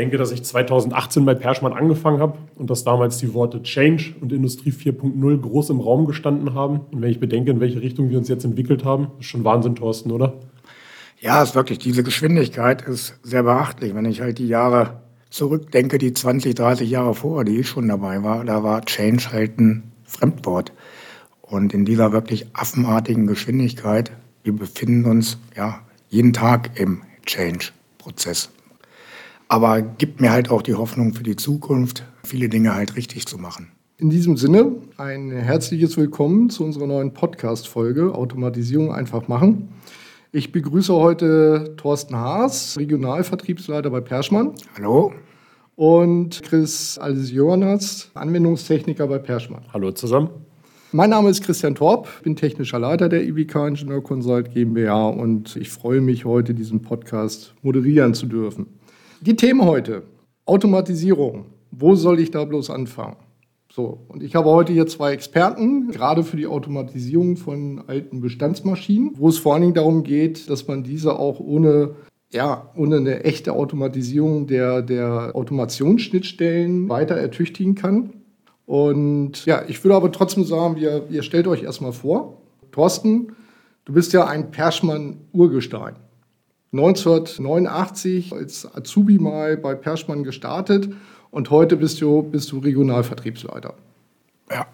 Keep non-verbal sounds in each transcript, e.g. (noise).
bedenke, dass ich 2018 bei Perschmann angefangen habe und dass damals die Worte Change und Industrie 4.0 groß im Raum gestanden haben. Und wenn ich bedenke, in welche Richtung wir uns jetzt entwickelt haben, ist schon Wahnsinn, Thorsten, oder? Ja, ist wirklich. Diese Geschwindigkeit ist sehr beachtlich. Wenn ich halt die Jahre zurückdenke, die 20, 30 Jahre vorher, die ich schon dabei war, da war Change halt ein Fremdwort. Und in dieser wirklich affenartigen Geschwindigkeit, wir befinden uns ja jeden Tag im Change-Prozess. Aber gibt mir halt auch die Hoffnung für die Zukunft, viele Dinge halt richtig zu machen. In diesem Sinne ein herzliches Willkommen zu unserer neuen Podcast-Folge Automatisierung einfach machen. Ich begrüße heute Thorsten Haas, Regionalvertriebsleiter bei Perschmann. Hallo. Und Chris Alsionas, Anwendungstechniker bei Perschmann. Hallo zusammen. Mein Name ist Christian Torp, bin technischer Leiter der IBK Ingenieur Consult GmbH und ich freue mich heute, diesen Podcast moderieren zu dürfen. Die Themen heute: Automatisierung. Wo soll ich da bloß anfangen? So, und ich habe heute hier zwei Experten, gerade für die Automatisierung von alten Bestandsmaschinen, wo es vor allen Dingen darum geht, dass man diese auch ohne, ja, ohne eine echte Automatisierung der, der Automationsschnittstellen weiter ertüchtigen kann. Und ja, ich würde aber trotzdem sagen, wir, ihr stellt euch erstmal vor. Thorsten, du bist ja ein Perschmann-Urgestein. 1989 als Azubi mal bei Perschmann gestartet und heute bist du, bist du Regionalvertriebsleiter. Ja,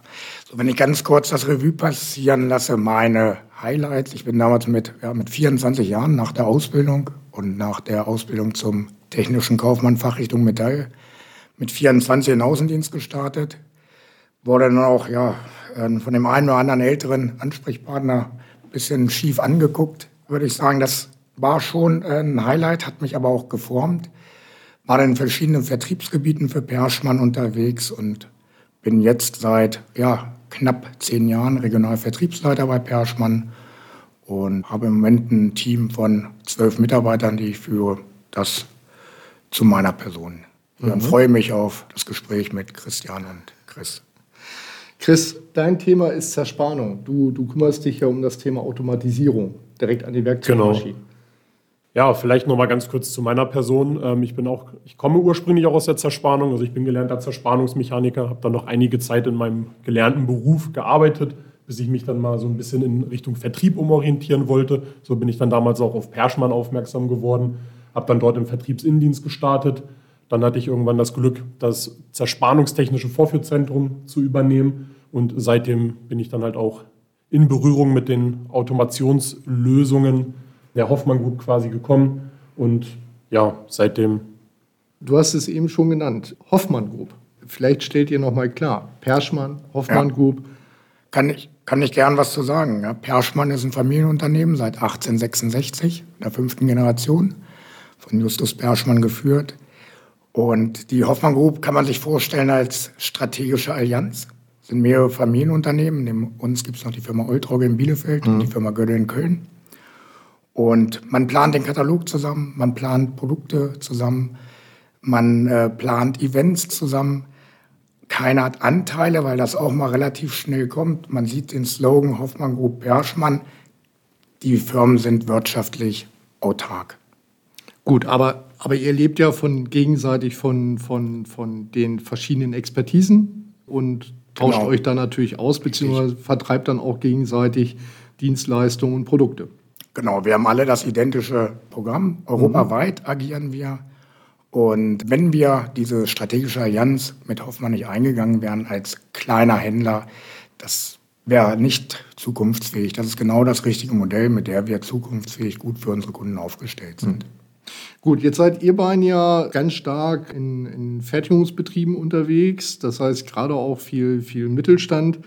so wenn ich ganz kurz das Revue passieren lasse, meine Highlights. Ich bin damals mit, ja, mit 24 Jahren nach der Ausbildung und nach der Ausbildung zum technischen Kaufmann Fachrichtung Metall mit 24 in Außendienst gestartet. Wurde dann auch ja, äh, von dem einen oder anderen älteren Ansprechpartner ein bisschen schief angeguckt, würde ich sagen. Das war schon ein Highlight, hat mich aber auch geformt war in verschiedenen Vertriebsgebieten für Perschmann unterwegs und bin jetzt seit ja, knapp zehn Jahren Regionalvertriebsleiter bei Perschmann und habe im Moment ein Team von zwölf Mitarbeitern, die ich führe. Das zu meiner Person. Mhm. Und freue mich auf das Gespräch mit Christian und Chris. Chris, dein Thema ist Zerspannung. Du, du kümmerst dich ja um das Thema Automatisierung direkt an die Werkzeugmaschinen. Genau. Ja, vielleicht noch mal ganz kurz zu meiner Person. Ähm, ich bin auch, ich komme ursprünglich auch aus der Zerspannung. Also ich bin gelernter Zerspannungsmechaniker, habe dann noch einige Zeit in meinem gelernten Beruf gearbeitet, bis ich mich dann mal so ein bisschen in Richtung Vertrieb umorientieren wollte. So bin ich dann damals auch auf Perschmann aufmerksam geworden, habe dann dort im Vertriebsinnendienst gestartet. Dann hatte ich irgendwann das Glück, das zerspannungstechnische Vorführzentrum zu übernehmen und seitdem bin ich dann halt auch in Berührung mit den Automationslösungen der Hoffmann Group quasi gekommen und ja, seitdem. Du hast es eben schon genannt, Hoffmann Group. Vielleicht stellt ihr nochmal klar, Perschmann, Hoffmann ja. Group. Kann ich, kann ich gern was zu sagen. Ja, Perschmann ist ein Familienunternehmen seit 1866, der fünften Generation, von Justus Perschmann geführt. Und die Hoffmann Group kann man sich vorstellen als strategische Allianz. Das sind mehrere Familienunternehmen. Neben uns gibt es noch die Firma Oltrogge in Bielefeld mhm. und die Firma Gödel in Köln. Und man plant den Katalog zusammen, man plant Produkte zusammen, man äh, plant Events zusammen. Keiner hat Anteile, weil das auch mal relativ schnell kommt. Man sieht den Slogan Hoffmann Group Perschmann. Die Firmen sind wirtschaftlich autark. Gut, aber, aber ihr lebt ja von gegenseitig von, von, von den verschiedenen Expertisen und tauscht genau. euch dann natürlich aus, beziehungsweise vertreibt dann auch gegenseitig Dienstleistungen und Produkte. Genau, wir haben alle das identische Programm. Europaweit mhm. agieren wir. Und wenn wir diese strategische Allianz mit Hoffmann nicht eingegangen wären als kleiner Händler, das wäre nicht zukunftsfähig. Das ist genau das richtige Modell, mit der wir zukunftsfähig gut für unsere Kunden aufgestellt sind. Mhm. Gut, jetzt seid ihr beiden ja ganz stark in, in Fertigungsbetrieben unterwegs. Das heißt gerade auch viel, viel Mittelstand.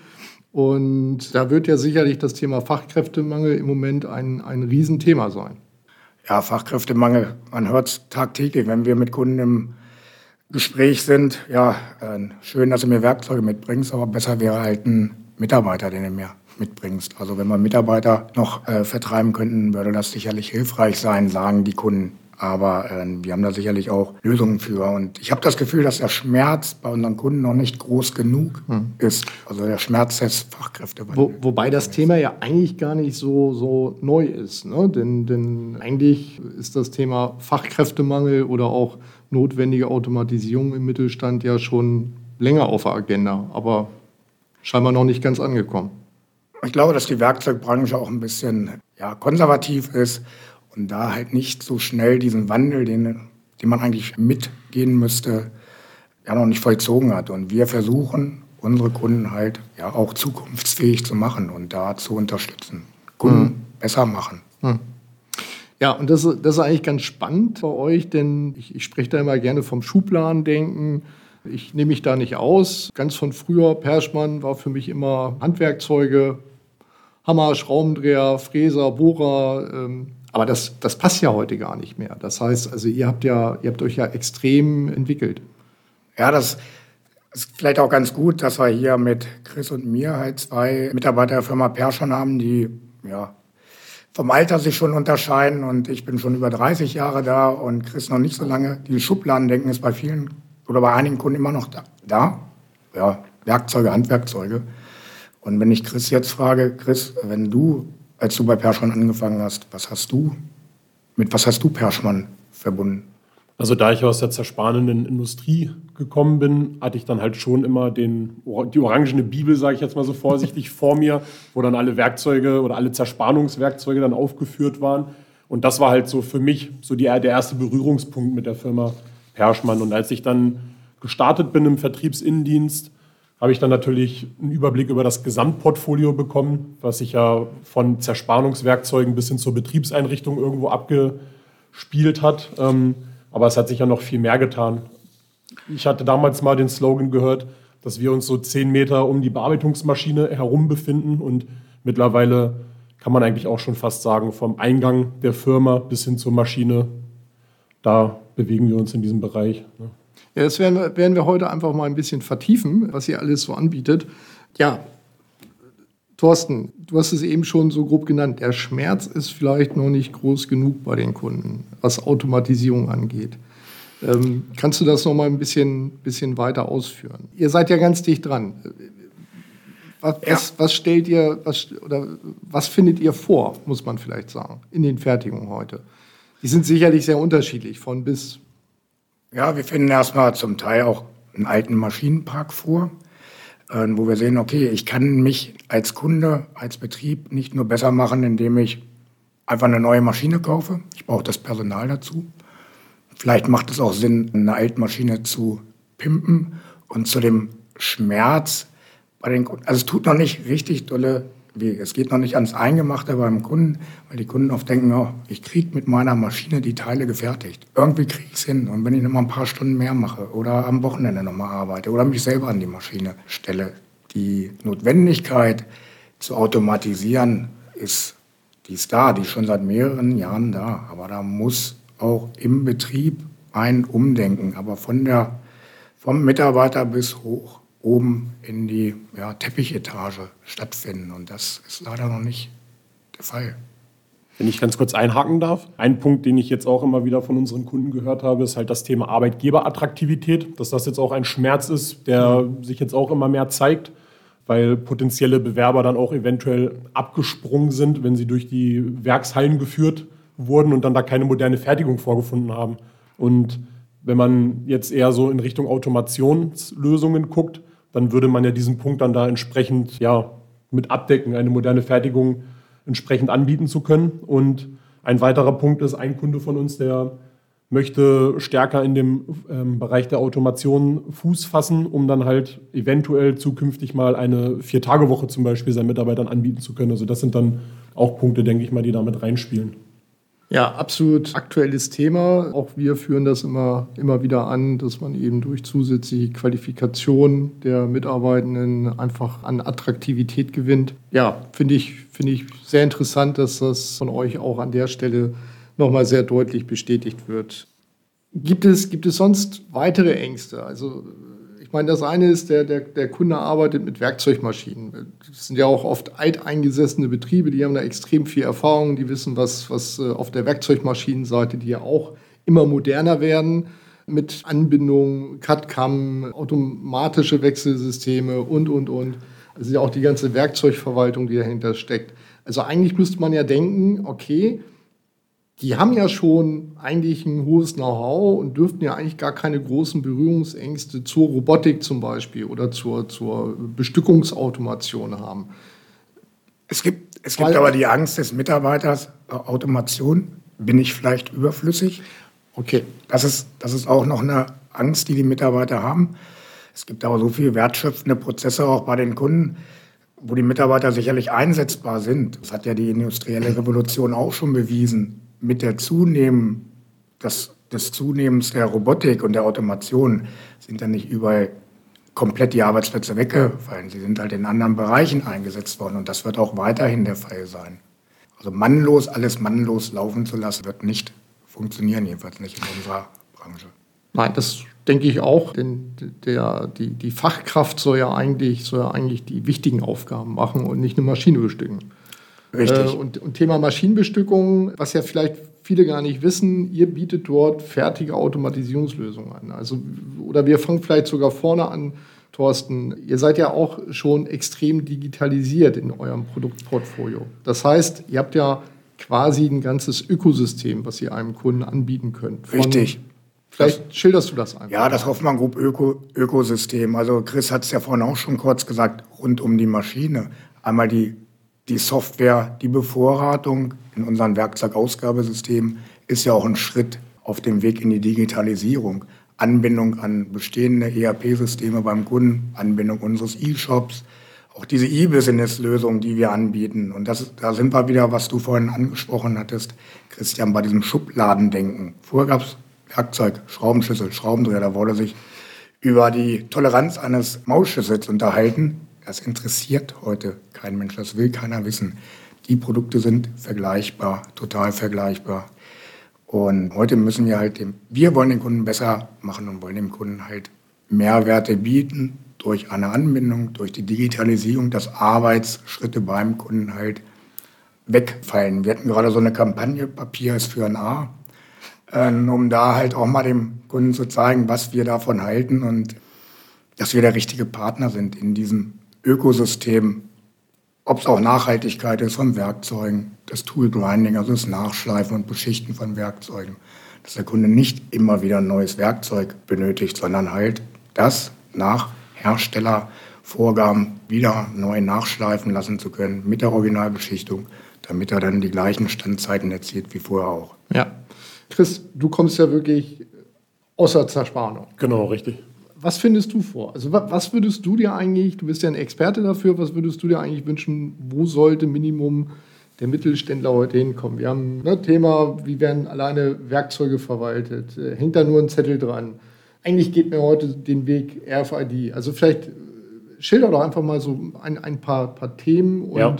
Und da wird ja sicherlich das Thema Fachkräftemangel im Moment ein, ein Riesenthema sein. Ja, Fachkräftemangel, man hört es tagtäglich, wenn wir mit Kunden im Gespräch sind. Ja, äh, schön, dass du mir Werkzeuge mitbringst, aber besser wäre halt ein Mitarbeiter, den du mir mitbringst. Also wenn wir Mitarbeiter noch äh, vertreiben könnten, würde das sicherlich hilfreich sein, sagen die Kunden. Aber äh, wir haben da sicherlich auch Lösungen für. Und ich habe das Gefühl, dass der Schmerz bei unseren Kunden noch nicht groß genug hm. ist. Also der Schmerz des Fachkräfte. Wo, wobei das Thema ja eigentlich gar nicht so, so neu ist. Ne? Denn, denn eigentlich ist das Thema Fachkräftemangel oder auch notwendige Automatisierung im Mittelstand ja schon länger auf der Agenda, aber scheinbar noch nicht ganz angekommen. Ich glaube, dass die Werkzeugbranche auch ein bisschen ja, konservativ ist und da halt nicht so schnell diesen Wandel, den, den man eigentlich mitgehen müsste, ja noch nicht vollzogen hat. Und wir versuchen, unsere Kunden halt ja auch zukunftsfähig zu machen und da zu unterstützen. Kunden hm. besser machen. Hm. Ja, und das, das ist eigentlich ganz spannend bei euch, denn ich, ich spreche da immer gerne vom Schubladendenken. Ich nehme mich da nicht aus. Ganz von früher, Perschmann war für mich immer Handwerkzeuge, Hammer, Schraubendreher, Fräser, Bohrer. Ähm, aber das, das passt ja heute gar nicht mehr. Das heißt, also ihr habt ja, ihr habt euch ja extrem entwickelt. Ja, das ist vielleicht auch ganz gut, dass wir hier mit Chris und mir halt zwei Mitarbeiter der Firma Perschmann haben, die ja vom Alter sich schon unterscheiden und ich bin schon über 30 Jahre da und Chris noch nicht so lange. Die Schubladendenken ist bei vielen oder bei einigen Kunden immer noch da. da. Ja, Werkzeuge, Handwerkzeuge. Und wenn ich Chris jetzt frage, Chris, wenn du, als du bei Perschmann angefangen hast, was hast du, mit was hast du Perschmann verbunden? Also da ich aus der zersparenden Industrie gekommen bin, hatte ich dann halt schon immer den, die orangene Bibel, sage ich jetzt mal so vorsichtig, (laughs) vor mir, wo dann alle Werkzeuge oder alle Zersparungswerkzeuge dann aufgeführt waren. Und das war halt so für mich so die, der erste Berührungspunkt mit der Firma Perschmann. Und als ich dann gestartet bin im Vertriebsinnendienst, habe ich dann natürlich einen Überblick über das Gesamtportfolio bekommen, was sich ja von Zersparungswerkzeugen bis hin zur Betriebseinrichtung irgendwo abgespielt hat. Ähm, aber es hat sich ja noch viel mehr getan. Ich hatte damals mal den Slogan gehört, dass wir uns so zehn Meter um die Bearbeitungsmaschine herum befinden und mittlerweile kann man eigentlich auch schon fast sagen, vom Eingang der Firma bis hin zur Maschine, da bewegen wir uns in diesem Bereich. Ja, das werden wir, werden wir heute einfach mal ein bisschen vertiefen, was ihr alles so anbietet. Ja, Thorsten, du hast es eben schon so grob genannt. Der Schmerz ist vielleicht noch nicht groß genug bei den Kunden, was Automatisierung angeht. Ähm, kannst du das noch mal ein bisschen, bisschen weiter ausführen? Ihr seid ja ganz dicht dran. Was, ja. was, was stellt ihr, was, oder was findet ihr vor, muss man vielleicht sagen, in den Fertigungen heute? Die sind sicherlich sehr unterschiedlich, von bis. Ja, wir finden erstmal zum Teil auch einen alten Maschinenpark vor. Ähm, wo wir sehen, okay, ich kann mich als Kunde, als Betrieb nicht nur besser machen, indem ich einfach eine neue Maschine kaufe. Ich brauche das Personal dazu. Vielleicht macht es auch Sinn, eine Altmaschine zu pimpen und zu dem Schmerz bei den Kunden. Also es tut noch nicht richtig dolle. Es geht noch nicht ans Eingemachte beim Kunden, weil die Kunden oft denken, oh, ich kriege mit meiner Maschine die Teile gefertigt. Irgendwie kriege ich es hin. Und wenn ich noch mal ein paar Stunden mehr mache oder am Wochenende noch mal arbeite oder mich selber an die Maschine stelle, die Notwendigkeit zu automatisieren ist, die ist da, die ist schon seit mehreren Jahren da. Aber da muss auch im Betrieb ein Umdenken, aber von der, vom Mitarbeiter bis hoch oben in die ja, Teppichetage stattfinden. Und das ist leider noch nicht der Fall. Wenn ich ganz kurz einhaken darf. Ein Punkt, den ich jetzt auch immer wieder von unseren Kunden gehört habe, ist halt das Thema Arbeitgeberattraktivität. Dass das jetzt auch ein Schmerz ist, der sich jetzt auch immer mehr zeigt, weil potenzielle Bewerber dann auch eventuell abgesprungen sind, wenn sie durch die Werkshallen geführt wurden und dann da keine moderne Fertigung vorgefunden haben. Und wenn man jetzt eher so in Richtung Automationslösungen guckt, dann würde man ja diesen Punkt dann da entsprechend ja, mit abdecken, eine moderne Fertigung entsprechend anbieten zu können. Und ein weiterer Punkt ist ein Kunde von uns, der möchte stärker in dem ähm, Bereich der Automation Fuß fassen, um dann halt eventuell zukünftig mal eine Vier-Tage-Woche zum Beispiel seinen Mitarbeitern anbieten zu können. Also das sind dann auch Punkte, denke ich mal, die damit reinspielen. Ja, absolut aktuelles Thema. Auch wir führen das immer, immer wieder an, dass man eben durch zusätzliche Qualifikation der Mitarbeitenden einfach an Attraktivität gewinnt. Ja, finde ich, finde ich sehr interessant, dass das von euch auch an der Stelle nochmal sehr deutlich bestätigt wird. Gibt es, gibt es sonst weitere Ängste? Also ich meine, das eine ist, der, der, der Kunde arbeitet mit Werkzeugmaschinen. Das sind ja auch oft alteingesessene Betriebe, die haben da extrem viel Erfahrung, die wissen, was, was äh, auf der Werkzeugmaschinenseite, die ja auch immer moderner werden, mit Anbindung, CAD-CAM, automatische Wechselsysteme und, und, und. Also ja auch die ganze Werkzeugverwaltung, die dahinter steckt. Also eigentlich müsste man ja denken, okay, die haben ja schon eigentlich ein hohes Know-how und dürften ja eigentlich gar keine großen Berührungsängste zur Robotik zum Beispiel oder zur, zur Bestückungsautomation haben. Es gibt, es gibt aber die Angst des Mitarbeiters, äh, Automation, bin ich vielleicht überflüssig? Okay. Das ist, das ist auch noch eine Angst, die die Mitarbeiter haben. Es gibt aber so viele wertschöpfende Prozesse auch bei den Kunden, wo die Mitarbeiter sicherlich einsetzbar sind. Das hat ja die industrielle Revolution auch schon bewiesen mit der Zunehmen, das, des Zunehmens der Robotik und der Automation sind dann nicht überall komplett die Arbeitsplätze weggefallen. Sie sind halt in anderen Bereichen eingesetzt worden und das wird auch weiterhin der Fall sein. Also mannlos, alles mannlos laufen zu lassen, wird nicht funktionieren, jedenfalls nicht in unserer Branche. Nein, das denke ich auch, denn der, die, die Fachkraft soll ja, eigentlich, soll ja eigentlich die wichtigen Aufgaben machen und nicht eine Maschine bestücken. Richtig. Äh, und, und Thema Maschinenbestückung, was ja vielleicht viele gar nicht wissen, ihr bietet dort fertige Automatisierungslösungen an. Also, oder wir fangen vielleicht sogar vorne an, Thorsten. Ihr seid ja auch schon extrem digitalisiert in eurem Produktportfolio. Das heißt, ihr habt ja quasi ein ganzes Ökosystem, was ihr einem Kunden anbieten könnt. Von, Richtig. Vielleicht das, schilderst du das einfach. Ja, das Hoffmann Group Öko, Ökosystem. Also Chris hat es ja vorhin auch schon kurz gesagt, rund um die Maschine. Einmal die die Software, die Bevorratung in unserem Werkzeugausgabesystem ist ja auch ein Schritt auf dem Weg in die Digitalisierung. Anbindung an bestehende ERP-Systeme beim Kunden, Anbindung unseres E-Shops, auch diese E-Business-Lösung, die wir anbieten. Und das, da sind wir wieder, was du vorhin angesprochen hattest, Christian, bei diesem Schubladendenken. Vorher gab es Werkzeug, Schraubenschlüssel, Schraubendreher, da wurde sich über die Toleranz eines Mausschlüssels unterhalten. Das interessiert heute kein Mensch, das will keiner wissen. Die Produkte sind vergleichbar, total vergleichbar. Und heute müssen wir halt dem, wir wollen den Kunden besser machen und wollen dem Kunden halt Mehrwerte bieten durch eine Anbindung, durch die Digitalisierung, dass Arbeitsschritte beim Kunden halt wegfallen. Wir hatten gerade so eine Kampagne, Papier ist für ein A, ähm, um da halt auch mal dem Kunden zu zeigen, was wir davon halten und dass wir der richtige Partner sind in diesem Ökosystem, ob es auch Nachhaltigkeit ist von Werkzeugen, das Tool Grinding, also das Nachschleifen und Beschichten von Werkzeugen, dass der Kunde nicht immer wieder ein neues Werkzeug benötigt, sondern halt das nach Herstellervorgaben wieder neu nachschleifen lassen zu können mit der Originalbeschichtung, damit er dann die gleichen Standzeiten erzielt wie vorher auch. Ja. Chris, du kommst ja wirklich außer Zerspannung. Genau, richtig was findest du vor? Also was würdest du dir eigentlich, du bist ja ein Experte dafür, was würdest du dir eigentlich wünschen, wo sollte Minimum der Mittelständler heute hinkommen? Wir haben ein ne, Thema, wie werden alleine Werkzeuge verwaltet? Äh, hängt da nur ein Zettel dran? Eigentlich geht mir heute den Weg RFID. Also vielleicht äh, schilder doch einfach mal so ein, ein paar, paar Themen und, ja.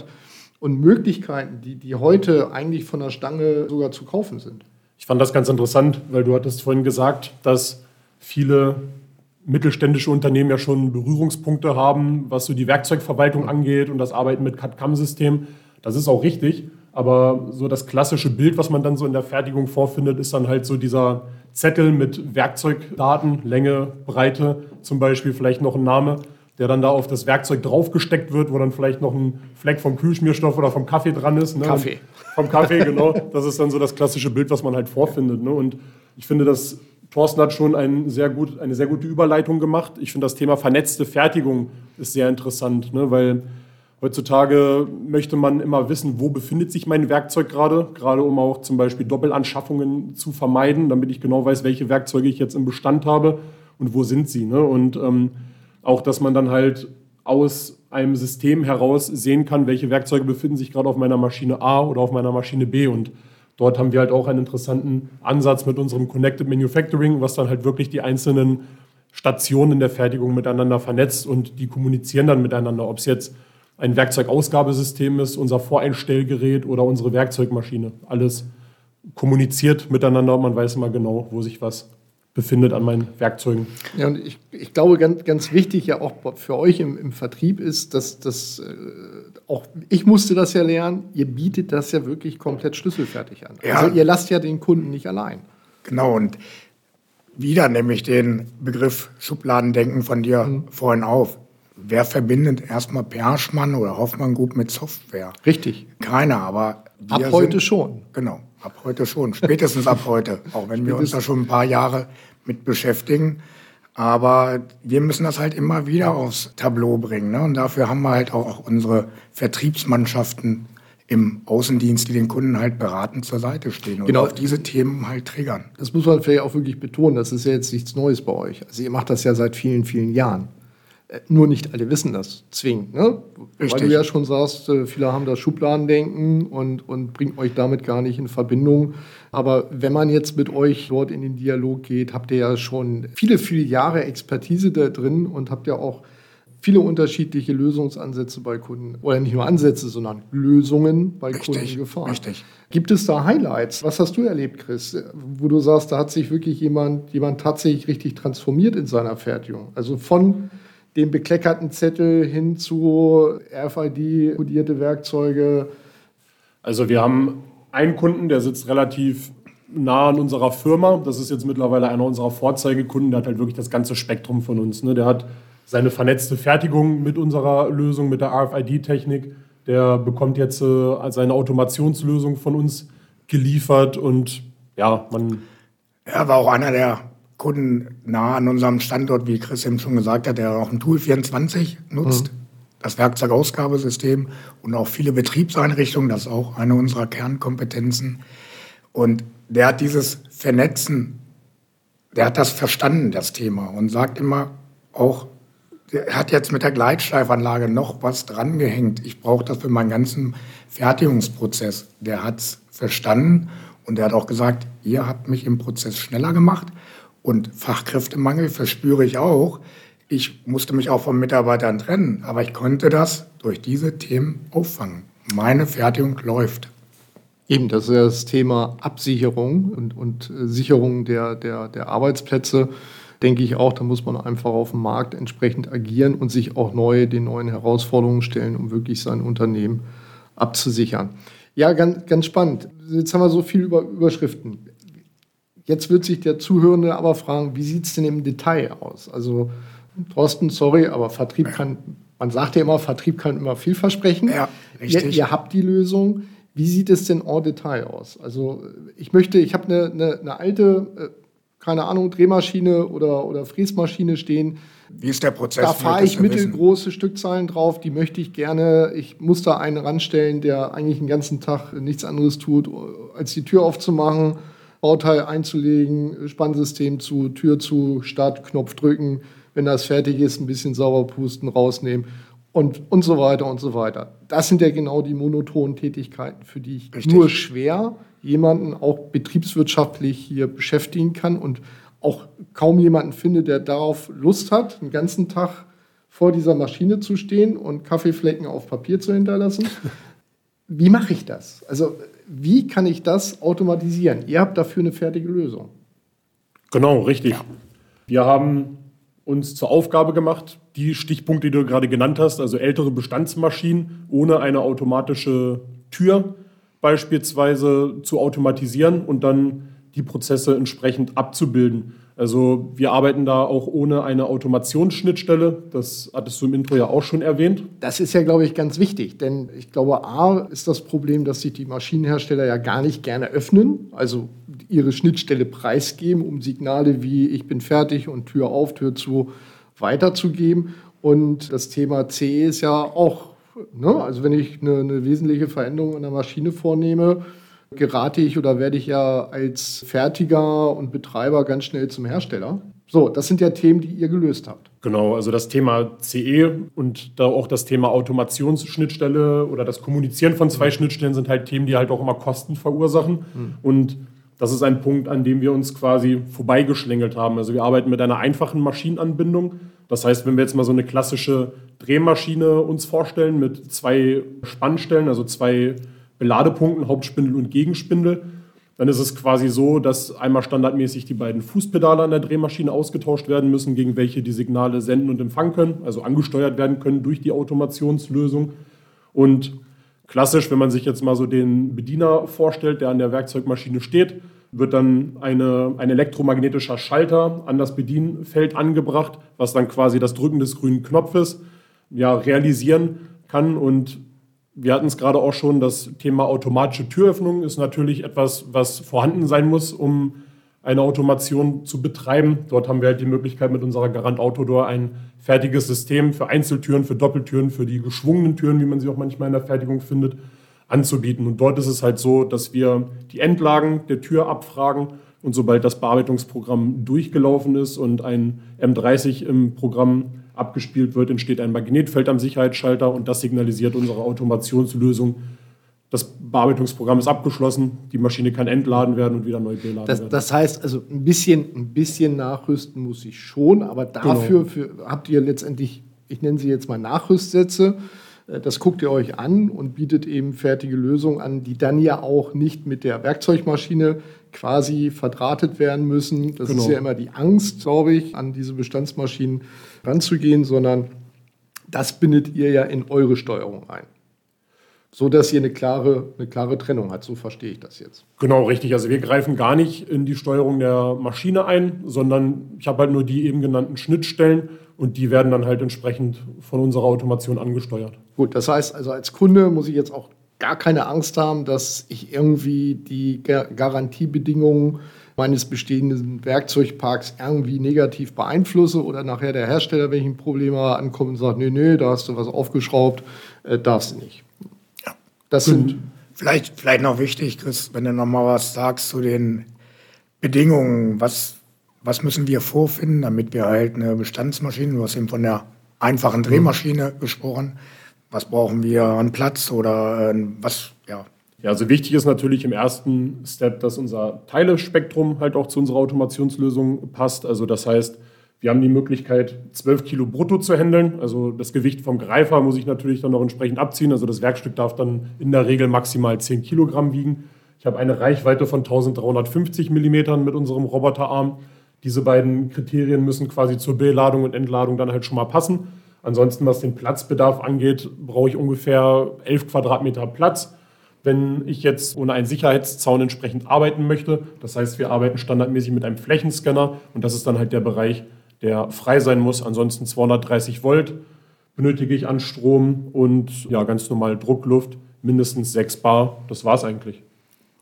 und Möglichkeiten, die, die heute eigentlich von der Stange sogar zu kaufen sind. Ich fand das ganz interessant, weil du hattest vorhin gesagt, dass viele mittelständische Unternehmen ja schon Berührungspunkte haben, was so die Werkzeugverwaltung angeht und das Arbeiten mit CAD-CAM-System. Das ist auch richtig. Aber so das klassische Bild, was man dann so in der Fertigung vorfindet, ist dann halt so dieser Zettel mit Werkzeugdaten, Länge, Breite zum Beispiel, vielleicht noch ein Name, der dann da auf das Werkzeug draufgesteckt wird, wo dann vielleicht noch ein Fleck vom Kühlschmierstoff oder vom Kaffee dran ist. Ne? Kaffee. vom Kaffee, genau. Das ist dann so das klassische Bild, was man halt vorfindet. Ne? Und ich finde, das Thorsten hat schon ein sehr gut, eine sehr gute Überleitung gemacht. Ich finde das Thema vernetzte Fertigung ist sehr interessant, ne? weil heutzutage möchte man immer wissen, wo befindet sich mein Werkzeug gerade, gerade um auch zum Beispiel Doppelanschaffungen zu vermeiden, damit ich genau weiß, welche Werkzeuge ich jetzt im Bestand habe und wo sind sie. Ne? Und ähm, auch, dass man dann halt aus einem System heraus sehen kann, welche Werkzeuge befinden sich gerade auf meiner Maschine A oder auf meiner Maschine B und Dort haben wir halt auch einen interessanten Ansatz mit unserem Connected Manufacturing, was dann halt wirklich die einzelnen Stationen der Fertigung miteinander vernetzt und die kommunizieren dann miteinander, ob es jetzt ein Werkzeugausgabesystem ist, unser Voreinstellgerät oder unsere Werkzeugmaschine. Alles kommuniziert miteinander und man weiß immer genau, wo sich was befindet an meinen Werkzeugen. Ja, und ich, ich glaube, ganz, ganz wichtig ja auch für euch im, im Vertrieb ist, dass das äh, auch ich musste das ja lernen, ihr bietet das ja wirklich komplett schlüsselfertig an. Ja. Also ihr lasst ja den Kunden nicht allein. Genau, und wieder nehme ich den Begriff Schubladendenken von dir mhm. vorhin auf. Wer verbindet erstmal Perschmann oder Hoffmann Group mit Software? Richtig. Keiner, aber ab heute sind, schon. Genau. Ab heute schon, spätestens ab heute, auch wenn wir uns da schon ein paar Jahre mit beschäftigen. Aber wir müssen das halt immer wieder aufs Tableau bringen. Ne? Und dafür haben wir halt auch unsere Vertriebsmannschaften im Außendienst, die den Kunden halt beratend zur Seite stehen und genau. auf diese Themen halt triggern. Das muss man vielleicht auch wirklich betonen. Das ist ja jetzt nichts Neues bei euch. Also ihr macht das ja seit vielen, vielen Jahren. Äh, nur nicht alle wissen das zwingend. Ne? Weil du ja schon sagst, äh, viele haben das Schubladendenken und, und bringt euch damit gar nicht in Verbindung. Aber wenn man jetzt mit euch dort in den Dialog geht, habt ihr ja schon viele, viele Jahre Expertise da drin und habt ja auch viele unterschiedliche Lösungsansätze bei Kunden, oder nicht nur Ansätze, sondern Lösungen bei richtig, Kunden gefahren. Richtig. Gibt es da Highlights? Was hast du erlebt, Chris, wo du sagst, da hat sich wirklich jemand, jemand tatsächlich richtig transformiert in seiner Fertigung? Also von dem bekleckerten Zettel hin zu RFID-kodierte Werkzeuge? Also wir haben einen Kunden, der sitzt relativ nah an unserer Firma. Das ist jetzt mittlerweile einer unserer Vorzeigekunden. Der hat halt wirklich das ganze Spektrum von uns. Ne? Der hat seine vernetzte Fertigung mit unserer Lösung, mit der RFID-Technik. Der bekommt jetzt äh, seine Automationslösung von uns geliefert und ja, man. Er war auch einer der Kunden nah an unserem Standort, wie Chris eben schon gesagt hat, der auch ein Tool 24 nutzt, mhm. das Werkzeugausgabesystem und auch viele Betriebseinrichtungen, das ist auch eine unserer Kernkompetenzen. Und der hat dieses Vernetzen, der hat das verstanden, das Thema, und sagt immer auch, er hat jetzt mit der Gleitschleifanlage noch was drangehängt. Ich brauche das für meinen ganzen Fertigungsprozess. Der hat es verstanden und er hat auch gesagt, ihr habt mich im Prozess schneller gemacht und Fachkräftemangel verspüre ich auch. Ich musste mich auch von Mitarbeitern trennen, aber ich konnte das durch diese Themen auffangen. Meine Fertigung läuft. Eben, das ist das Thema Absicherung und, und äh, Sicherung der, der, der Arbeitsplätze denke ich auch, da muss man einfach auf dem Markt entsprechend agieren und sich auch neu den neuen Herausforderungen stellen, um wirklich sein Unternehmen abzusichern. Ja, ganz, ganz spannend. Jetzt haben wir so viel über Überschriften. Jetzt wird sich der Zuhörende aber fragen, wie sieht es denn im Detail aus? Also, Thorsten, sorry, aber Vertrieb kann, man sagt ja immer, Vertrieb kann immer viel versprechen. Ja, richtig. Ihr, ihr habt die Lösung. Wie sieht es denn en Detail aus? Also ich möchte, ich habe eine, eine, eine, alte äh, keine Ahnung, Drehmaschine oder, oder Fräsmaschine stehen. Wie ist der Prozess? Da fahre ich mittelgroße wissen. Stückzahlen drauf, die möchte ich gerne. Ich muss da einen ranstellen, der eigentlich den ganzen Tag nichts anderes tut, als die Tür aufzumachen, Bauteil einzulegen, Spannsystem zu, Tür zu, Startknopf drücken. Wenn das fertig ist, ein bisschen sauber pusten, rausnehmen und, und so weiter und so weiter. Das sind ja genau die monotonen Tätigkeiten, für die ich Richtig. nur schwer jemanden auch betriebswirtschaftlich hier beschäftigen kann und auch kaum jemanden finde, der darauf Lust hat, den ganzen Tag vor dieser Maschine zu stehen und Kaffeeflecken auf Papier zu hinterlassen. (laughs) Wie mache ich das? Also wie kann ich das automatisieren? Ihr habt dafür eine fertige Lösung. Genau, richtig. Ja. Wir haben uns zur Aufgabe gemacht, die Stichpunkte, die du gerade genannt hast, also ältere Bestandsmaschinen ohne eine automatische Tür beispielsweise zu automatisieren und dann die Prozesse entsprechend abzubilden. Also wir arbeiten da auch ohne eine Automationsschnittstelle. Das hattest du im Intro ja auch schon erwähnt. Das ist ja, glaube ich, ganz wichtig. Denn ich glaube, A ist das Problem, dass sich die Maschinenhersteller ja gar nicht gerne öffnen, also ihre Schnittstelle preisgeben, um Signale wie ich bin fertig und Tür auf, Tür zu weiterzugeben. Und das Thema CE ist ja auch Ne? Also wenn ich eine, eine wesentliche Veränderung an der Maschine vornehme, gerate ich oder werde ich ja als Fertiger und Betreiber ganz schnell zum Hersteller. So, das sind ja Themen, die ihr gelöst habt. Genau, also das Thema CE und da auch das Thema Automationsschnittstelle oder das Kommunizieren von zwei Schnittstellen sind halt Themen, die halt auch immer Kosten verursachen. Mhm. Und das ist ein Punkt, an dem wir uns quasi vorbeigeschlängelt haben. Also wir arbeiten mit einer einfachen Maschinenanbindung. Das heißt, wenn wir jetzt mal so eine klassische Drehmaschine uns vorstellen mit zwei Spannstellen, also zwei Beladepunkten, Hauptspindel und Gegenspindel, dann ist es quasi so, dass einmal standardmäßig die beiden Fußpedale an der Drehmaschine ausgetauscht werden müssen, gegen welche die Signale senden und empfangen können, also angesteuert werden können durch die Automationslösung. Und Klassisch, wenn man sich jetzt mal so den Bediener vorstellt, der an der Werkzeugmaschine steht, wird dann eine, ein elektromagnetischer Schalter an das Bedienfeld angebracht, was dann quasi das Drücken des grünen Knopfes ja, realisieren kann. Und Wir hatten es gerade auch schon, das Thema automatische Türöffnung ist natürlich etwas, was vorhanden sein muss, um eine Automation zu betreiben. Dort haben wir halt die Möglichkeit, mit unserer Garant Autodoor ein fertiges System für Einzeltüren, für Doppeltüren, für die geschwungenen Türen, wie man sie auch manchmal in der Fertigung findet, anzubieten. Und dort ist es halt so, dass wir die Endlagen der Tür abfragen und sobald das Bearbeitungsprogramm durchgelaufen ist und ein M30 im Programm abgespielt wird, entsteht ein Magnetfeld am Sicherheitsschalter und das signalisiert unsere Automationslösung. Das Bearbeitungsprogramm ist abgeschlossen, die Maschine kann entladen werden und wieder neu beladen das, werden. Das heißt also, ein bisschen, ein bisschen nachrüsten muss ich schon, aber dafür Genau. für, habt ihr letztendlich, ich nenne sie jetzt mal Nachrüstsätze. Äh, Das guckt ihr euch an und bietet eben fertige Lösungen an, die dann ja auch nicht mit der Werkzeugmaschine quasi verdrahtet werden müssen. Das Genau. ist ja immer die Angst, glaube ich, an diese Bestandsmaschinen ranzugehen, sondern das bindet ihr ja in eure Steuerung ein. So dass ihr eine klare, eine klare Trennung hat. So verstehe ich das jetzt. Genau, richtig. Also wir greifen gar nicht in die Steuerung der Maschine ein, sondern ich habe halt nur die eben genannten Schnittstellen und die werden dann halt entsprechend von unserer Automation angesteuert. Gut, das heißt also als Kunde muss ich jetzt auch gar keine Angst haben, dass ich irgendwie die Ga- Garantiebedingungen meines bestehenden Werkzeugparks irgendwie negativ beeinflusse oder nachher der Hersteller, wenn ich ein Problem habe, ankommt und sagt, nee, nee, da hast du was aufgeschraubt, äh, darfst du nicht. Das sind Vielleicht, vielleicht noch wichtig, Chris, wenn du noch mal was sagst zu den Bedingungen. Was, was müssen wir vorfinden, damit wir halt eine Bestandsmaschine, du hast eben von der einfachen Drehmaschine gesprochen, was brauchen wir an Platz oder äh, was, ja, Ja, also wichtig ist natürlich im ersten Step, dass unser Teilespektrum halt auch zu unserer Automationslösung passt. Also das heißt, wir haben die Möglichkeit, 12 Kilo brutto zu handeln. Also das Gewicht vom Greifer muss ich natürlich dann noch entsprechend abziehen. Also das Werkstück darf dann in der Regel maximal 10 Kilogramm wiegen. Ich habe eine Reichweite von 1350 Millimetern mit unserem Roboterarm. Diese beiden Kriterien müssen quasi zur Beladung und Entladung dann halt schon mal passen. Ansonsten, was den Platzbedarf angeht, brauche ich ungefähr 11 Quadratmeter Platz. Wenn ich jetzt ohne einen Sicherheitszaun entsprechend arbeiten möchte, das heißt, wir arbeiten standardmäßig mit einem Flächenscanner und das ist dann halt der Bereich, der frei sein muss. Ansonsten 230 Volt benötige ich an Strom und ja, ganz normal Druckluft, mindestens 6 Bar. Das war's eigentlich.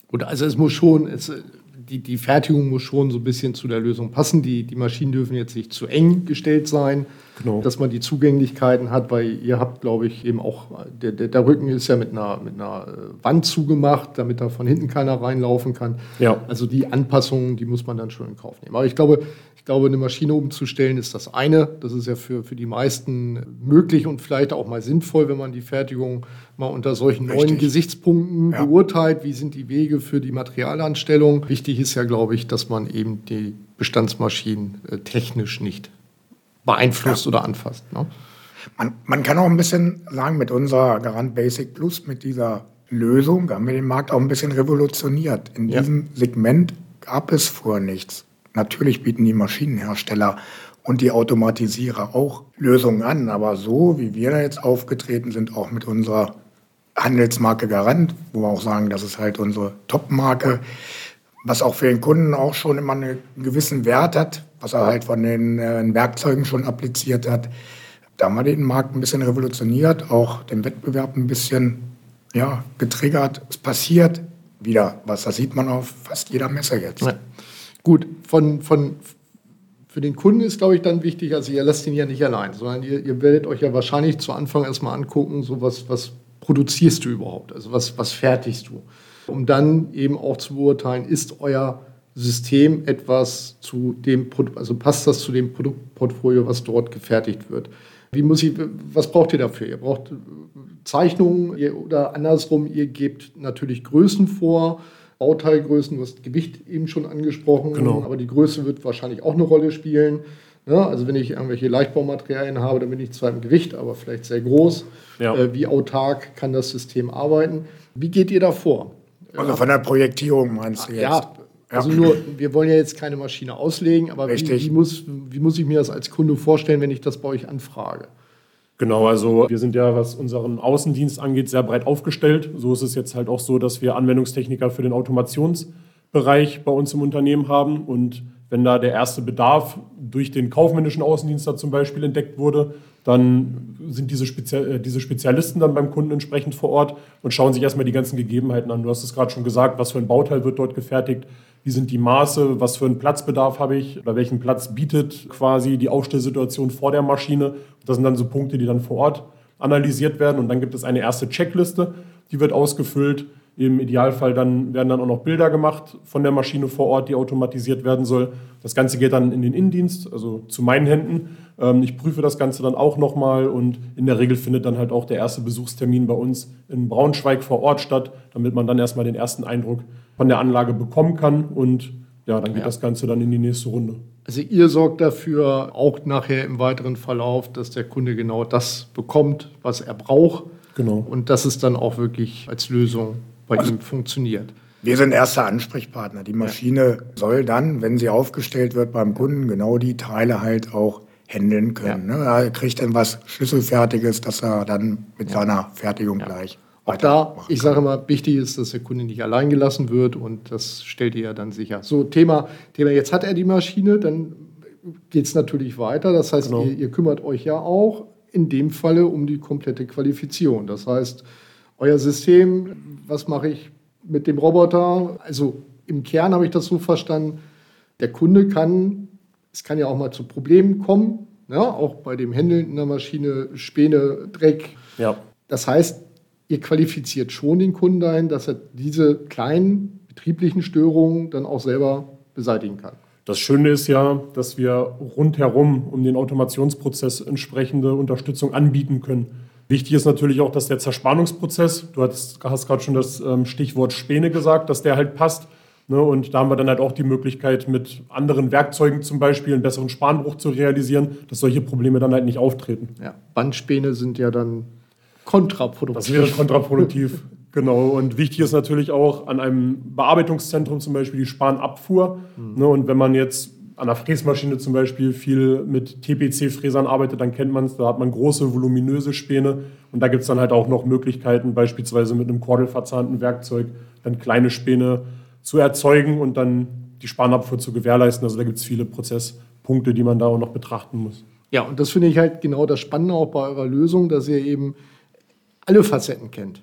Gut, also es muss schon, es, die, die Fertigung muss schon so ein bisschen zu der Lösung passen. Die, die Maschinen dürfen jetzt nicht zu eng gestellt sein, Genau. dass man die Zugänglichkeiten hat, weil ihr habt, glaube ich, eben auch, der, der, der Rücken ist ja mit einer, mit einer äh, Wand zugemacht, damit da von hinten keiner reinlaufen kann. Ja. Also die Anpassungen, die muss man dann schon in Kauf nehmen. Aber ich glaube, ich glaube, eine Maschine umzustellen ist das eine. Das ist ja für, für die meisten möglich und vielleicht auch mal sinnvoll, wenn man die Fertigung mal unter solchen neuen Richtig. Gesichtspunkten Ja. beurteilt. Wie sind die Wege für die Materialanstellung? Wichtig ist ja, glaube ich, dass man eben die Bestandsmaschinen äh, technisch nicht beeinflusst oder anfasst. Ne? Man, man kann auch ein bisschen sagen, mit unserer Garant Basic Plus, mit dieser Lösung, haben wir den Markt auch ein bisschen revolutioniert. In Ja. diesem Segment gab es vorher nichts. Natürlich bieten die Maschinenhersteller und die Automatisierer auch Lösungen an, aber so wie wir da jetzt aufgetreten sind, auch mit unserer Handelsmarke Garant, wo wir auch sagen, das ist halt unsere Top-Marke, was auch für den Kunden auch schon immer einen gewissen Wert hat, was er halt von den äh, Werkzeugen schon appliziert hat. Da haben wir den Markt ein bisschen revolutioniert, auch den Wettbewerb ein bisschen ja, getriggert. Es passiert wieder was, das sieht man auf fast jeder Messe jetzt. Ja. Gut, von, von, für den Kunden ist, glaube ich, dann wichtig, also ihr lasst ihn ja nicht allein, sondern ihr, ihr werdet euch ja wahrscheinlich zu Anfang erstmal angucken, so was, was produzierst du überhaupt, also was, was fertigst du, um dann eben auch zu beurteilen, ist euer System etwas zu dem, Produ- also passt das zu dem Produktportfolio, was dort gefertigt wird. Wie muss ich, was braucht ihr dafür? Ihr braucht äh, Zeichnungen ihr, oder andersrum, ihr gebt natürlich Größen vor, Bauteilgrößen, du hast Gewicht eben schon angesprochen, Genau. aber die Größe wird wahrscheinlich auch eine Rolle spielen. Ja, also wenn ich irgendwelche Leichtbaumaterialien habe, dann bin ich zwar im Gewicht, aber vielleicht sehr groß. Ja. Äh, wie autark kann das System arbeiten? Wie geht ihr da vor? Also von der Projektierung meinst du jetzt? Ja, also nur, wir wollen ja jetzt keine Maschine auslegen, aber wie, wie, muss, wie muss ich mir das als Kunde vorstellen, wenn ich das bei euch anfrage? Genau, also wir sind ja, was unseren Außendienst angeht, sehr breit aufgestellt. So ist es jetzt halt auch so, dass wir Anwendungstechniker für den Automationsbereich bei uns im Unternehmen haben. Und wenn da der erste Bedarf durch den kaufmännischen Außendienst zum Beispiel entdeckt wurde, dann sind diese, Spezi äh, diese Spezialisten dann beim Kunden entsprechend vor Ort und schauen sich erstmal die ganzen Gegebenheiten an. Du hast es gerade schon gesagt, was für ein Bauteil wird dort gefertigt, wie sind die Maße, was für einen Platzbedarf habe ich oder welchen Platz bietet quasi die Aufstellsituation vor der Maschine. Das sind dann so Punkte, die dann vor Ort analysiert werden und dann gibt es eine erste Checkliste, die wird ausgefüllt im Idealfall dann werden dann auch noch Bilder gemacht von der Maschine vor Ort, die automatisiert werden soll. Das Ganze geht dann in den Innendienst, also zu meinen Händen. Ähm, ich prüfe das Ganze dann auch nochmal und in der Regel findet dann halt auch der erste Besuchstermin bei uns in Braunschweig vor Ort statt, damit man dann erstmal den ersten Eindruck von der Anlage bekommen kann und ja, dann geht ja. das Ganze dann in die nächste Runde. Also ihr sorgt dafür auch nachher im weiteren Verlauf, dass der Kunde genau das bekommt, was er braucht. Genau. Und das ist dann auch wirklich als Lösung bei also, ihm funktioniert. Wir sind erster Ansprechpartner. Die Maschine ja. soll dann, wenn sie aufgestellt wird beim Kunden, genau die Teile halt auch handeln können. Ja. Ne? Er kriegt dann was Schlüsselfertiges, dass er dann mit ja. seiner Fertigung gleich auch da, ich sage mal, wichtig ist, dass der Kunde nicht allein gelassen wird und das stellt ihr ja dann sicher. So, Thema, Thema jetzt hat er die Maschine, dann geht es natürlich weiter. Das heißt, genau. ihr, ihr, kümmert euch ja auch in dem Falle um die komplette Qualifizierung. Das heißt, euer System, was mache ich mit dem Roboter? Also im Kern habe ich das so verstanden, der Kunde kann, es kann ja auch mal zu Problemen kommen, ja, ne? auch bei dem Händeln in der Maschine, Späne, Dreck. Ja. Das heißt, ihr qualifiziert schon den Kunden dahin, dass er diese kleinen betrieblichen Störungen dann auch selber beseitigen kann. Das Schöne ist ja, dass wir rundherum um den Automationsprozess entsprechende Unterstützung anbieten können. Wichtig ist natürlich auch, dass der Zerspannungsprozess, du hast, hast gerade schon das ähm, Stichwort Späne gesagt, dass der halt passt. Ne? Und da haben wir dann halt auch die Möglichkeit, mit anderen Werkzeugen zum Beispiel einen besseren Spanbruch zu realisieren, dass solche Probleme dann halt nicht auftreten. Ja, Bandspäne sind ja dann kontraproduktiv. Das wäre kontraproduktiv, (laughs) genau. Und wichtig ist natürlich auch an einem Bearbeitungszentrum zum Beispiel die Spanabfuhr. Mhm. Ne? Und wenn man jetzt an der Fräsmaschine zum Beispiel viel mit TPC-Fräsern arbeitet, dann kennt man es, da hat man große, voluminöse Späne und da gibt es dann halt auch noch Möglichkeiten, beispielsweise mit einem kordelverzahnten Werkzeug dann kleine Späne zu erzeugen und dann die Spanabfuhr zu gewährleisten. Also da gibt es viele Prozesspunkte, die man da auch noch betrachten muss. Ja, und das finde ich halt genau das Spannende auch bei eurer Lösung, dass ihr eben alle Facetten kennt.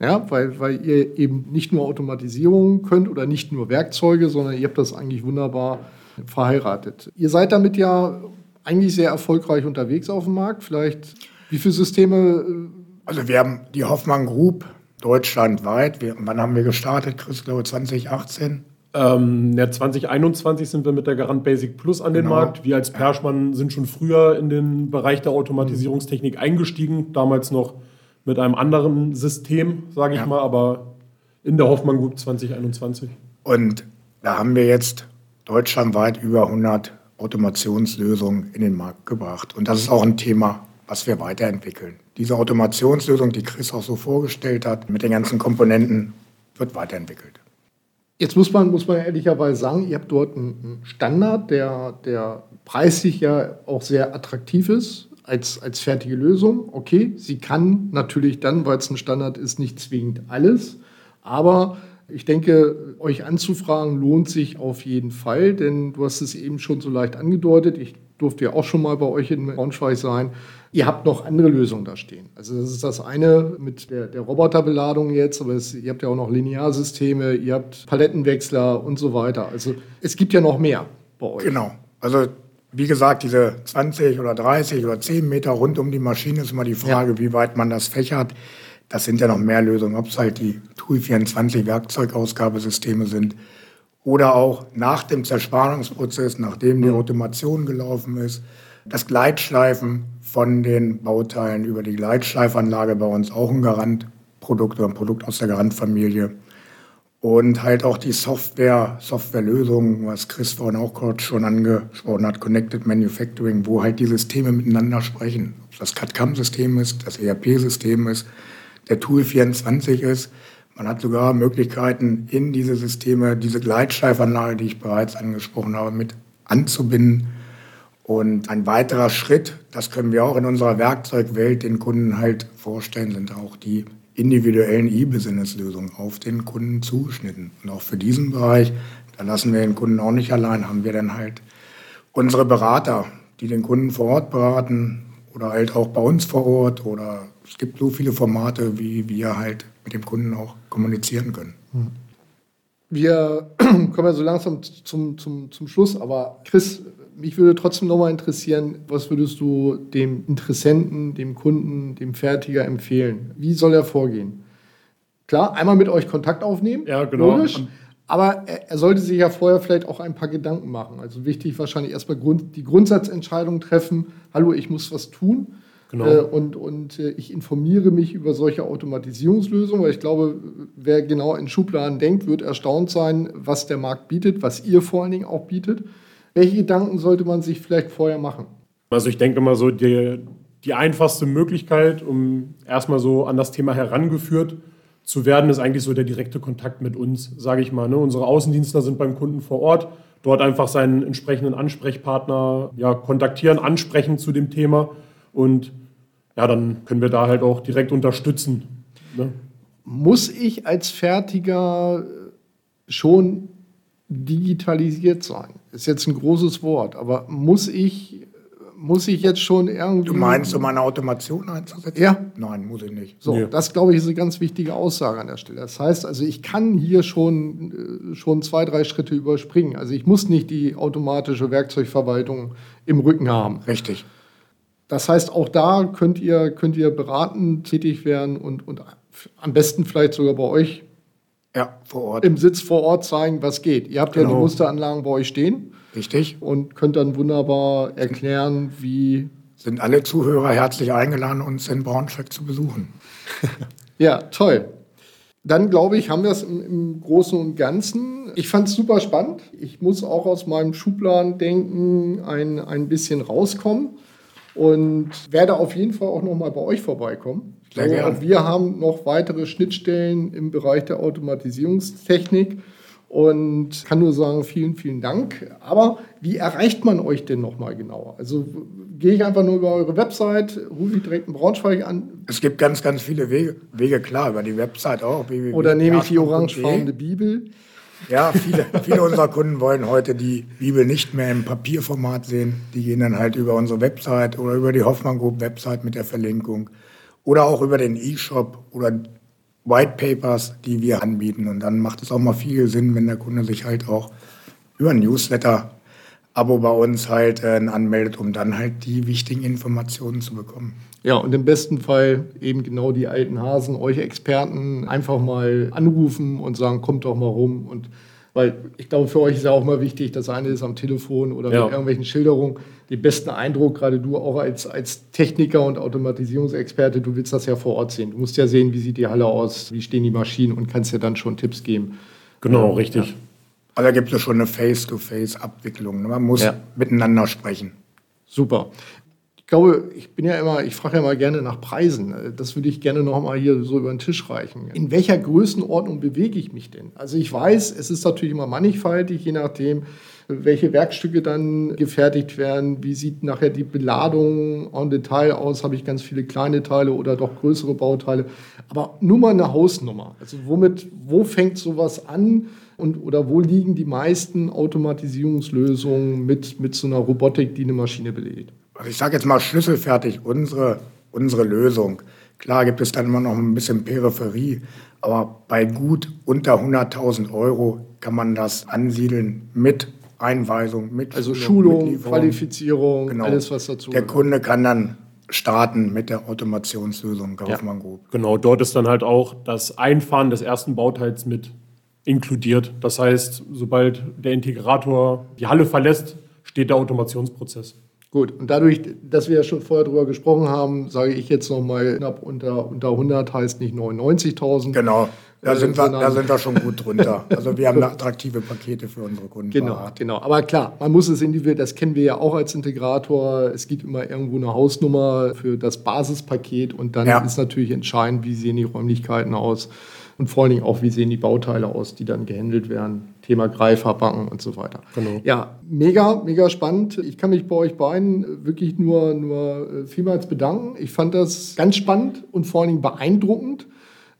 Ja, weil, weil ihr eben nicht nur Automatisierung könnt oder nicht nur Werkzeuge, sondern ihr habt das eigentlich wunderbar verheiratet. Ihr seid damit ja eigentlich sehr erfolgreich unterwegs auf dem Markt. Vielleicht, wie viele Systeme? Äh, also wir haben die Hoffmann Group deutschlandweit. Wir, wann haben wir gestartet, Chris? Glaube 2018? Ähm, ja, 2021 sind wir mit der Garant Basic Plus an den genau. Markt. Wir als Perschmann sind schon früher in den Bereich der Automatisierungstechnik eingestiegen, damals noch mit einem anderen System, sage ich ja. mal, aber in der Hoffmann Group 2021. Und da haben wir jetzt deutschlandweit über 100 Automationslösungen in den Markt gebracht. Und das ist auch ein Thema, was wir weiterentwickeln. Diese Automationslösung, die Chris auch so vorgestellt hat, mit den ganzen Komponenten, wird weiterentwickelt. Jetzt muss man, muss man ehrlicherweise sagen, ihr habt dort einen Standard, der, der preislich ja auch sehr attraktiv ist als, als fertige Lösung. Okay, sie kann natürlich dann, weil es ein Standard ist, nicht zwingend alles, aber ich denke, euch anzufragen lohnt sich auf jeden Fall, denn du hast es eben schon so leicht angedeutet. Ich durfte ja auch schon mal bei euch in Braunschweig sein. Ihr habt noch andere Lösungen da stehen. Also das ist das eine mit der, der Roboterbeladung jetzt, aber es, ihr habt ja auch noch Linearsysteme, ihr habt Palettenwechsler und so weiter. Also es gibt ja noch mehr bei euch. Genau. Also wie gesagt, diese 20 oder 30 oder 10 Meter rund um die Maschine ist immer die Frage, ja. wie weit man das fächert. Das sind ja noch mehr Lösungen, ob es halt die TUI 24 Werkzeugausgabesysteme sind oder auch nach dem Zerspannungsprozess, nachdem die. Automation gelaufen ist, das Gleitschleifen von den Bauteilen über die Gleitschleifanlage bei uns auch ein Garantprodukt oder ein Produkt aus der Garantfamilie. Und halt auch die Software, Softwarelösungen, was Chris vorhin auch kurz schon angesprochen hat, Connected Manufacturing, wo halt die Systeme miteinander sprechen. Ob das CAD-CAM-System ist, das ERP-System ist, der Tool 24 ist. Man hat sogar Möglichkeiten, in diese Systeme diese Gleitschleifanlage, die ich bereits angesprochen habe, mit anzubinden. Und ein weiterer Schritt, das können wir auch in unserer Werkzeugwelt den Kunden halt vorstellen, sind auch die individuellen E-Business-Lösungen auf den Kunden zugeschnitten. Und auch für diesen Bereich da lassen wir den Kunden auch nicht allein, haben wir dann halt unsere Berater, die den Kunden vor Ort beraten oder halt auch bei uns vor Ort oder es gibt so viele Formate, wie wir halt mit dem Kunden auch kommunizieren können. Wir (clears throat) kommen ja so langsam zum, zum, zum Schluss, aber Chris, mich würde trotzdem nochmal interessieren, was würdest du dem Interessenten, dem Kunden, dem Fertiger empfehlen? Wie soll er vorgehen? Klar, einmal mit euch Kontakt aufnehmen, ja, genau. logisch. Aber er, er, sollte sich ja vorher vielleicht auch ein paar Gedanken machen. Also wichtig wahrscheinlich erstmal Grund, die Grundsatzentscheidung treffen, hallo, ich muss was tun. Genau. Äh, und und äh, ich informiere mich über solche Automatisierungslösungen, weil ich glaube, wer genau in Schubladen denkt, wird erstaunt sein, was der Markt bietet, was ihr vor allen Dingen auch bietet. Welche Gedanken sollte man sich vielleicht vorher machen? Also ich denke mal so, die, die einfachste Möglichkeit, um erstmal so an das Thema herangeführt zu werden, ist eigentlich so der direkte Kontakt mit uns, sage ich mal. Ne? Unsere Außendienstler sind beim Kunden vor Ort, dort einfach seinen entsprechenden Ansprechpartner ja, kontaktieren, ansprechen zu dem Thema und ja, dann können wir da halt auch direkt unterstützen. Ne? Muss ich als Fertiger schon digitalisiert sein? Ist jetzt ein großes Wort, aber muss ich, muss ich jetzt schon irgendwie. Du meinst, um eine Automation einzusetzen? Ja. Nein, muss ich nicht. So, nee. das glaube ich ist eine ganz wichtige Aussage an der Stelle. Das heißt also, ich kann hier schon, äh, schon zwei, drei Schritte überspringen. Also ich muss nicht die automatische Werkzeugverwaltung im Rücken haben. Richtig. Das heißt, auch da könnt ihr, könnt ihr beratend tätig werden und, und am besten vielleicht sogar bei euch ja, vor Ort. im Sitz vor Ort zeigen, was geht. Ihr habt genau. ja die genau. Musteranlagen bei euch stehen. Richtig. Und könnt dann wunderbar erklären, wie. Sind alle Zuhörer herzlich eingeladen, uns in Braunschweig zu besuchen. (laughs) ja, toll. Dann glaube ich, haben wir es im, im, Großen und Ganzen. Ich fand es super spannend. Ich muss auch aus meinem Schubladendenken ein, ein bisschen rauskommen und werde auf jeden Fall auch noch mal bei euch vorbeikommen. Sehr so, gerne. Wir haben noch weitere Schnittstellen im Bereich der Automatisierungstechnik und kann nur sagen, vielen, vielen Dank. Aber wie erreicht man euch denn noch mal genauer? Also gehe ich einfach nur über eure Website, rufe ich direkt in Braunschweig an? Es gibt ganz, ganz viele Wege, Wege klar, über die Website auch. Oder nehme ich die orangefarbene Bibel? Ja, viele, viele unserer Kunden wollen heute die Bibel nicht mehr im Papierformat sehen. Die gehen dann halt über unsere Website oder über die Hoffmann Group Website mit der Verlinkung oder auch über den E-Shop oder White Papers, die wir anbieten. Und dann macht es auch mal viel Sinn, wenn der Kunde sich halt auch über ein Newsletter Abo bei uns halt äh, anmeldet, um dann halt die wichtigen Informationen zu bekommen. Ja, und im besten Fall eben genau die alten Hasen, euch Experten einfach mal anrufen und sagen, kommt doch mal rum. Und weil ich glaube, für euch ist ja auch mal wichtig, das eine ist am Telefon oder ja. mit irgendwelchen Schilderungen. Den besten Eindruck, gerade du auch als, als Techniker und Automatisierungsexperte, du willst das ja vor Ort sehen. Du musst ja sehen, wie sieht die Halle aus, wie stehen die Maschinen und kannst ja dann schon Tipps geben. Genau, ähm, richtig. Ja. Also da gibt es schon eine Face-to-Face-Abwicklung. Man muss ja. miteinander sprechen. Super glaube, ich bin ja immer, ich frage ja mal gerne nach Preisen. Das würde ich gerne noch mal hier so über den Tisch reichen. In welcher Größenordnung bewege ich mich denn? Also ich weiß, es ist natürlich immer mannigfaltig, je nachdem, welche Werkstücke dann gefertigt werden, wie sieht nachher die Beladung en Detail aus, habe ich ganz viele kleine Teile oder doch größere Bauteile. Aber nur mal eine Hausnummer. Also womit, wo fängt sowas an? Und, oder wo liegen die meisten Automatisierungslösungen mit, mit so einer Robotik, die eine Maschine beledigt? also ich sage jetzt mal schlüsselfertig, unsere, unsere Lösung. Klar gibt es dann immer noch ein bisschen Peripherie, aber bei gut unter 100.000 Euro kann man das ansiedeln mit Einweisung, mit also Schulung, mit Qualifizierung, genau. alles was dazu. Der Kunde kann dann starten mit der Automationslösung Kaufmann ja. Group. Genau, dort ist dann halt auch das Einfahren des ersten Bauteils mit inkludiert. Das heißt, sobald der Integrator die Halle verlässt, steht der Automationsprozess. Gut, und dadurch, dass wir ja schon vorher darüber gesprochen haben, sage ich jetzt nochmal, knapp unter, unter 100 heißt nicht 99.000. Genau, da sind, wir, da sind wir schon gut drunter. Also wir haben attraktive Pakete für unsere Kunden. Genau, parat. genau. Aber klar, man muss es individuell, das kennen wir ja auch als Integrator. Es gibt immer irgendwo eine Hausnummer für das Basispaket und dann ja. ist natürlich entscheidend, wie sehen die Räumlichkeiten aus und vor allen Dingen auch, wie sehen die Bauteile aus, die dann gehandelt werden. Thema Greiferbacken und so weiter. Genau. Ja, mega, mega spannend. Ich kann mich bei euch beiden wirklich nur, nur äh, vielmals bedanken. Ich fand das ganz spannend und vor allen Dingen beeindruckend,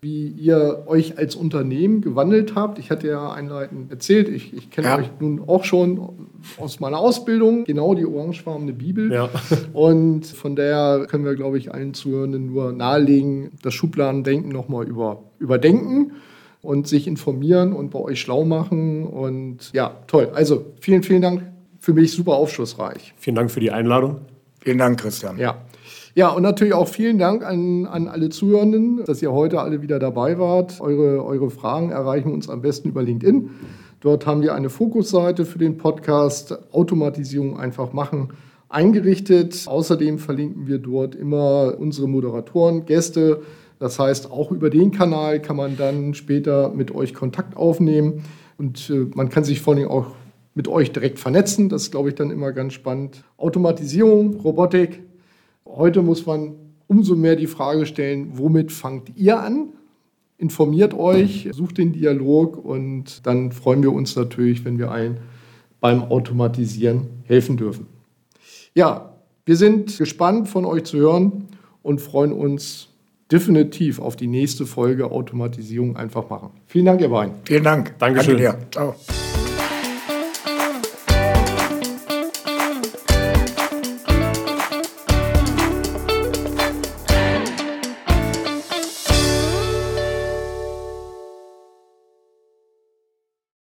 wie ihr euch als Unternehmen gewandelt habt. Ich hatte ja einleitend erzählt, ich, ich kenne ja. euch nun auch schon aus meiner Ausbildung, genau die orangefarbene Bibel. Ja. (laughs) Und von daher können wir, glaube ich, allen Zuhörenden nur nahelegen, das Schubladendenken nochmal über, überdenken und sich informieren und bei euch schlau machen. Und ja, toll. Also vielen, vielen Dank. Für mich super aufschlussreich. Vielen Dank für die Einladung. Vielen Dank, Christian. Ja. Ja, und natürlich auch vielen Dank an, an alle Zuhörenden, dass ihr heute alle wieder dabei wart. Eure, eure Fragen erreichen uns am besten über LinkedIn. Dort haben wir eine Fokusseite für den Podcast Automatisierung einfach machen eingerichtet. Außerdem verlinken wir dort immer unsere Moderatoren, Gäste. Das heißt, auch über den Kanal kann man dann später mit euch Kontakt aufnehmen. Und äh, man kann sich vor allem auch mit euch direkt vernetzen. Das ist, glaube ich, dann immer ganz spannend. Automatisierung, Robotik, Heute muss man umso mehr die Frage stellen, womit fangt ihr an? Informiert euch, sucht den Dialog und dann freuen wir uns natürlich, wenn wir allen beim Automatisieren helfen dürfen. Ja, wir sind gespannt von euch zu hören und freuen uns definitiv auf die nächste Folge Automatisierung einfach machen. Vielen Dank, ihr beiden. Vielen Dank. Dankeschön. Danke dir. Ciao.